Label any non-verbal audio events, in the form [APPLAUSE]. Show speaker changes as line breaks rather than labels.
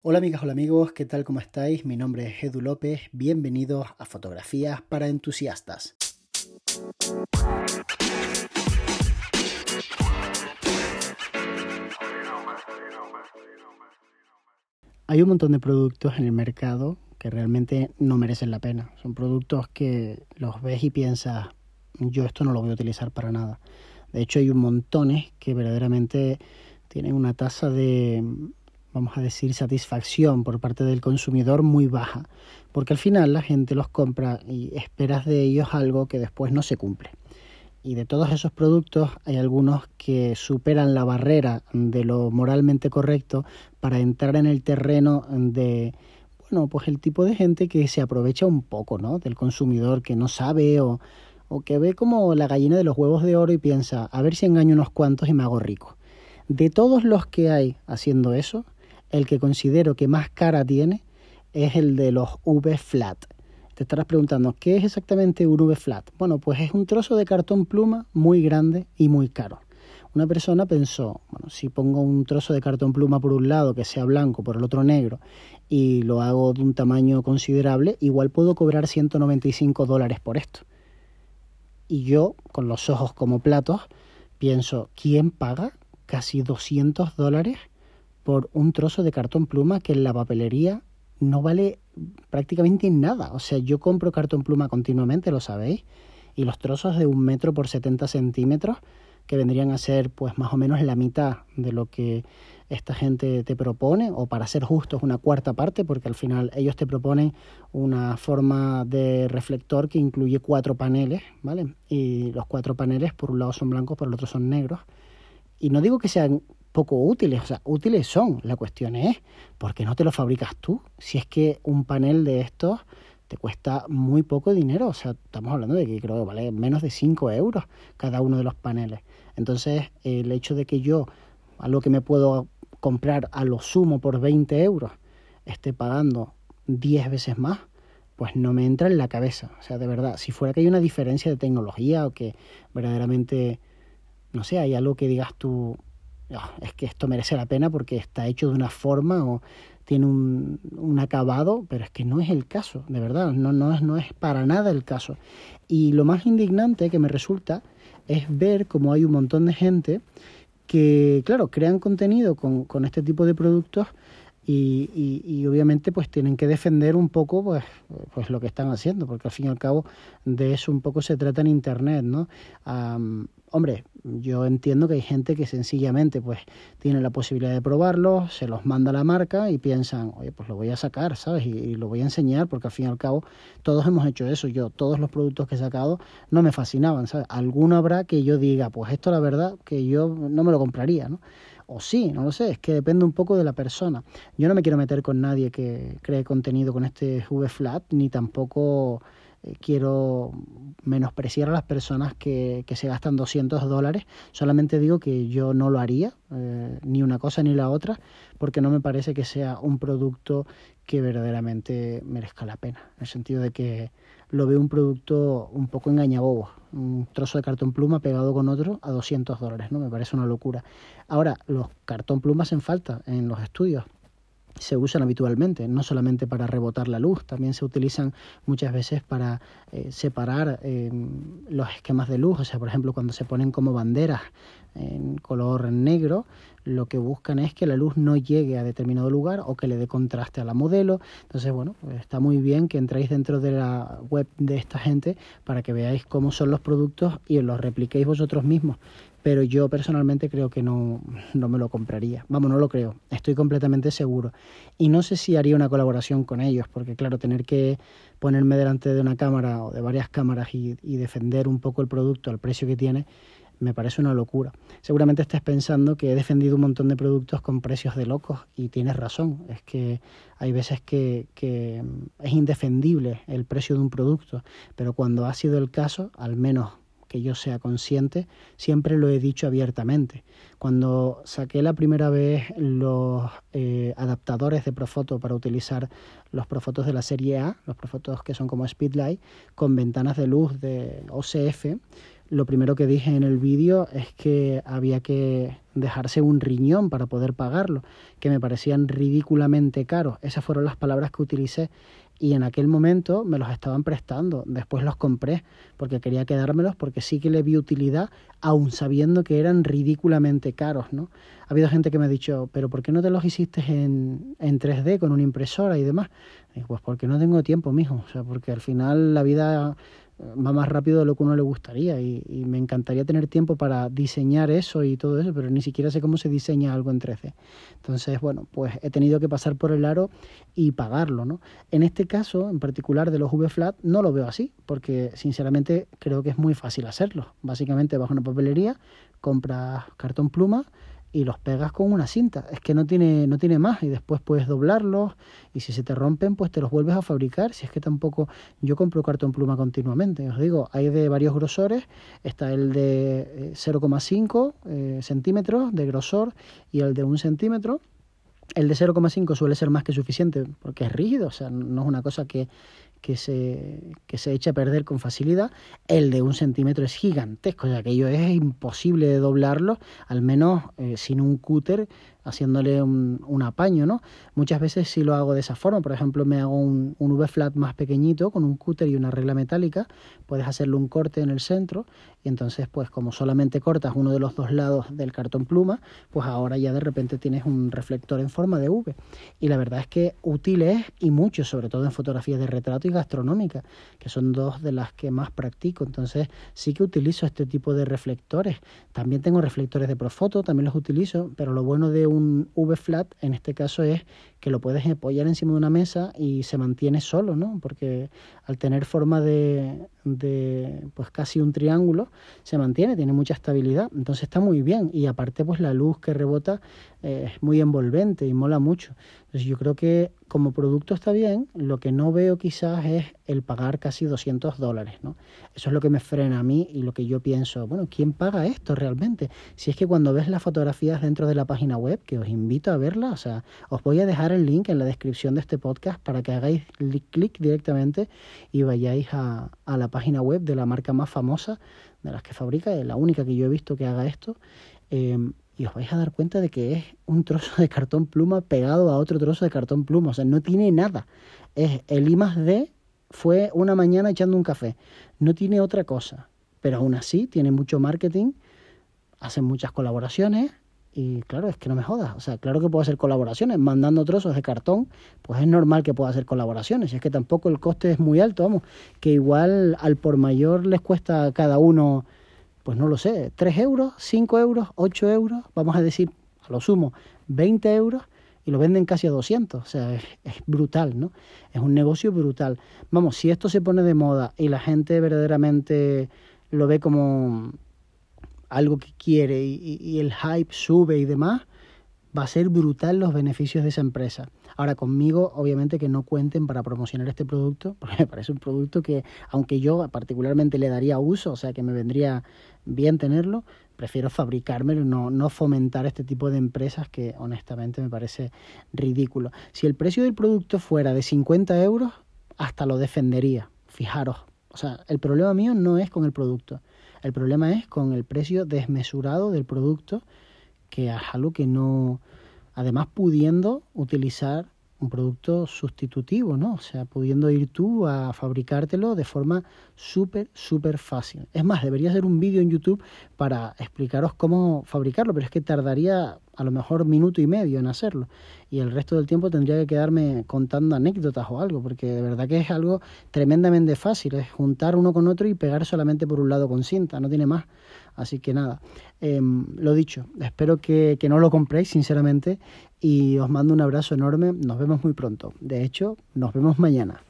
Hola amigas, hola amigos, ¿qué tal? ¿Cómo estáis? Mi nombre es Edu López, bienvenidos a Fotografías para Entusiastas. Hay un montón de productos en el mercado que realmente no merecen la pena. Son productos que los ves y piensas, yo esto no lo voy a utilizar para nada. De hecho, hay un montones que verdaderamente tienen una tasa de vamos a decir, satisfacción por parte del consumidor muy baja, porque al final la gente los compra y esperas de ellos algo que después no se cumple. Y de todos esos productos hay algunos que superan la barrera de lo moralmente correcto para entrar en el terreno de, bueno, pues el tipo de gente que se aprovecha un poco, ¿no? Del consumidor que no sabe o, o que ve como la gallina de los huevos de oro y piensa, a ver si engaño unos cuantos y me hago rico. De todos los que hay haciendo eso, el que considero que más cara tiene es el de los V-Flat. Te estarás preguntando, ¿qué es exactamente un V-Flat? Bueno, pues es un trozo de cartón pluma muy grande y muy caro. Una persona pensó, bueno, si pongo un trozo de cartón pluma por un lado que sea blanco, por el otro negro, y lo hago de un tamaño considerable, igual puedo cobrar 195 dólares por esto. Y yo, con los ojos como platos, pienso, ¿quién paga casi 200 dólares por un trozo de cartón pluma que en la papelería no vale prácticamente nada. O sea, yo compro cartón pluma continuamente, lo sabéis, y los trozos de un metro por 70 centímetros, que vendrían a ser pues más o menos la mitad de lo que esta gente te propone, o para ser justos una cuarta parte, porque al final ellos te proponen una forma de reflector que incluye cuatro paneles, ¿vale? Y los cuatro paneles por un lado son blancos, por el otro son negros. Y no digo que sean poco útiles, o sea, útiles son. La cuestión es, ¿por qué no te lo fabricas tú? Si es que un panel de estos te cuesta muy poco dinero, o sea, estamos hablando de que creo que vale menos de 5 euros cada uno de los paneles. Entonces, el hecho de que yo, algo que me puedo comprar a lo sumo por 20 euros, esté pagando 10 veces más, pues no me entra en la cabeza. O sea, de verdad, si fuera que hay una diferencia de tecnología o que verdaderamente, no sé, hay algo que digas tú, Ah, es que esto merece la pena porque está hecho de una forma o tiene un, un, acabado, pero es que no es el caso, de verdad, no, no, es, no es para nada el caso. Y lo más indignante que me resulta es ver cómo hay un montón de gente que, claro, crean contenido con, con este tipo de productos y, y, y, obviamente pues tienen que defender un poco pues, pues lo que están haciendo, porque al fin y al cabo de eso un poco se trata en Internet, ¿no? hombre, yo entiendo que hay gente que sencillamente pues tiene la posibilidad de probarlo, se los manda a la marca y piensan, oye, pues lo voy a sacar, ¿sabes? Y, lo voy a enseñar porque al fin y al cabo todos hemos hecho eso. Yo, todos los productos que he sacado no me fascinaban, ¿sabes? Alguno habrá que yo diga, pues esto la verdad que yo no me lo compraría, ¿no? O sí, no lo sé, es que depende un poco de la persona. Yo no me quiero meter con nadie que cree contenido con este V-Flat, ni tampoco eh, quiero menospreciar a las personas que, que, se gastan 200 dólares. Solamente digo que yo no lo haría, eh, ni una cosa ni la otra, porque no me parece que sea un producto que verdaderamente merezca la pena. En el sentido de que lo veo un producto un poco engañabobo, un trozo de cartón pluma pegado con otro a 200 dólares, ¿no? Me parece una locura. Ahora, los cartón plumas en falta en los estudios, se usan habitualmente, no solamente para rebotar la luz, también se utilizan muchas veces para eh, separar eh, los esquemas de luz, o sea, por ejemplo, cuando se ponen como banderas en color negro, lo que buscan es que la luz no llegue a determinado lugar o que le dé contraste a la modelo. Entonces, bueno, está muy bien que entréis dentro de la web de esta gente para que veáis cómo son los productos y los repliquéis vosotros mismos. Pero yo personalmente creo que no, no me lo compraría. Vamos, no lo creo. Estoy completamente seguro. Y no sé si haría una colaboración con ellos, porque claro, tener que ponerme delante de una cámara o de varias cámaras y, defender un poco el producto al precio que tiene, me parece una locura. Seguramente estés pensando que he defendido un montón de productos con precios de locos y tienes razón. Es que hay veces que, que, es indefendible el precio de un producto, pero cuando ha sido el caso, al menos que yo sea consciente, siempre lo he dicho abiertamente. Cuando saqué la primera vez los eh, adaptadores de Profoto para utilizar los Profotos de la serie A, los Profotos que son como Speedlight, con ventanas de luz de OCF, lo primero que dije en el vídeo es que había que dejarse un riñón para poder pagarlo, que me parecían ridículamente caros. Esas fueron las palabras que utilicé y en aquel momento me los estaban prestando. Después los compré porque quería quedármelos porque sí que le vi utilidad, aun sabiendo que eran ridículamente caros, ¿no? Ha habido gente que me ha dicho, pero ¿por qué no te los hiciste en, en 3D con una impresora y demás? pues porque no tengo tiempo, mijo. O sea, porque al final la vida va más rápido de lo que uno le gustaría y, me encantaría tener tiempo para diseñar eso y todo eso, pero ni siquiera sé cómo se diseña algo en 13. Entonces, bueno, pues he tenido que pasar por el aro y pagarlo, ¿no? En este caso, en particular de los V-Flat, no lo veo así, porque sinceramente creo que es muy fácil hacerlo. Básicamente vas a una papelería, compras cartón pluma, y los pegas con una cinta. Es que no tiene, no tiene más y después puedes doblarlos y si se te rompen pues te los vuelves a fabricar. Si es que tampoco yo compro cartón pluma continuamente. Os digo, hay de varios grosores. Está el de 0,5 eh, eh, centímetros de grosor y el de 1 centímetro. El de 0,5 suele ser más que suficiente porque es rígido, o sea, no es una cosa que, que se, que se echa a perder con facilidad. El de un centímetro es gigantesco, o sea, aquello es imposible de doblarlo, al menos eh, sin un cúter haciéndole un, un, apaño, ¿no? Muchas veces sí lo hago de esa forma, por ejemplo, me hago un, un V-flat más pequeñito con un cúter y una regla metálica, puedes hacerle un corte en el centro y entonces, pues como solamente cortas uno de los dos lados del cartón pluma, pues ahora ya de repente tienes un reflector en forma de V. Y la verdad es que útil es y mucho, sobre todo en fotografías de retrato y gastronómica, que son dos de las que más practico. Entonces sí que utilizo este tipo de reflectores. También tengo reflectores de Profoto, también los utilizo, pero lo bueno de un un V-flat en este caso es que lo puedes apoyar encima de una mesa y se mantiene solo, ¿no? Porque al tener forma de, de pues casi un triángulo, se mantiene, tiene mucha estabilidad, entonces está muy bien y aparte pues la luz que rebota eh, es muy envolvente y mola mucho. Entonces yo creo que como producto está bien, lo que no veo quizás es el pagar casi 200 dólares, ¿no? Eso es lo que me frena a mí y lo que yo pienso, bueno, ¿quién paga esto realmente? Si es que cuando ves las fotografías dentro de la página web, que os invito a verla, o sea, os voy a dejar el link en la descripción de este podcast para que hagáis clic directamente y vayáis a, a la página web de la marca más famosa de las que fabrica, es la única que yo he visto que haga esto, em, y os vais a dar cuenta de que es un trozo de cartón pluma pegado a otro trozo de cartón pluma, o sea, no tiene nada. Es el I más D fue una mañana echando un café, no tiene otra cosa, pero aún así tiene mucho marketing, hacen muchas colaboraciones, y claro, es que no me jodas. O sea, claro que puedo hacer colaboraciones. Mandando trozos de cartón, pues es normal que pueda hacer colaboraciones. Y es que tampoco el coste es muy alto, vamos. Que igual al por mayor les cuesta a cada uno, pues no lo sé, 3 euros, 5 euros, 8 euros, vamos a decir, a lo sumo, 20 euros y lo venden casi a 200. O sea, es, es, brutal, ¿no? Es un negocio brutal. Vamos, si esto se pone de moda y la gente verdaderamente lo ve como algo que quiere y, el hype sube y demás, va a ser brutal los beneficios de esa empresa. Ahora conmigo, obviamente que no cuenten para promocionar este producto, [LAUGHS] porque me parece un producto que, aunque yo particularmente le daría uso, o sea que me vendría bien tenerlo, prefiero fabricármelo, no, no fomentar este tipo de empresas que honestamente me parece ridículo. Si el precio del producto fuera de 50 euros, hasta lo defendería, fijaros. O sea, el problema mío no es con el producto, el problema es con el precio desmesurado del producto, que es algo que no, además pudiendo utilizar un producto sustitutivo, ¿no? O sea, pudiendo ir tú a fabricártelo de forma súper, súper fácil. Es más, debería hacer un vídeo en YouTube para explicaros cómo fabricarlo, pero es que tardaría a lo mejor minuto y medio en hacerlo. Y el resto del tiempo tendría que quedarme contando anécdotas o algo, porque de verdad que es algo tremendamente fácil. Es juntar uno con otro y pegar solamente por un lado con cinta, no tiene más. Así que nada, em, lo dicho, espero que, que no lo compréis sinceramente y os mando un abrazo enorme. Nos vemos muy pronto. De hecho, nos vemos mañana.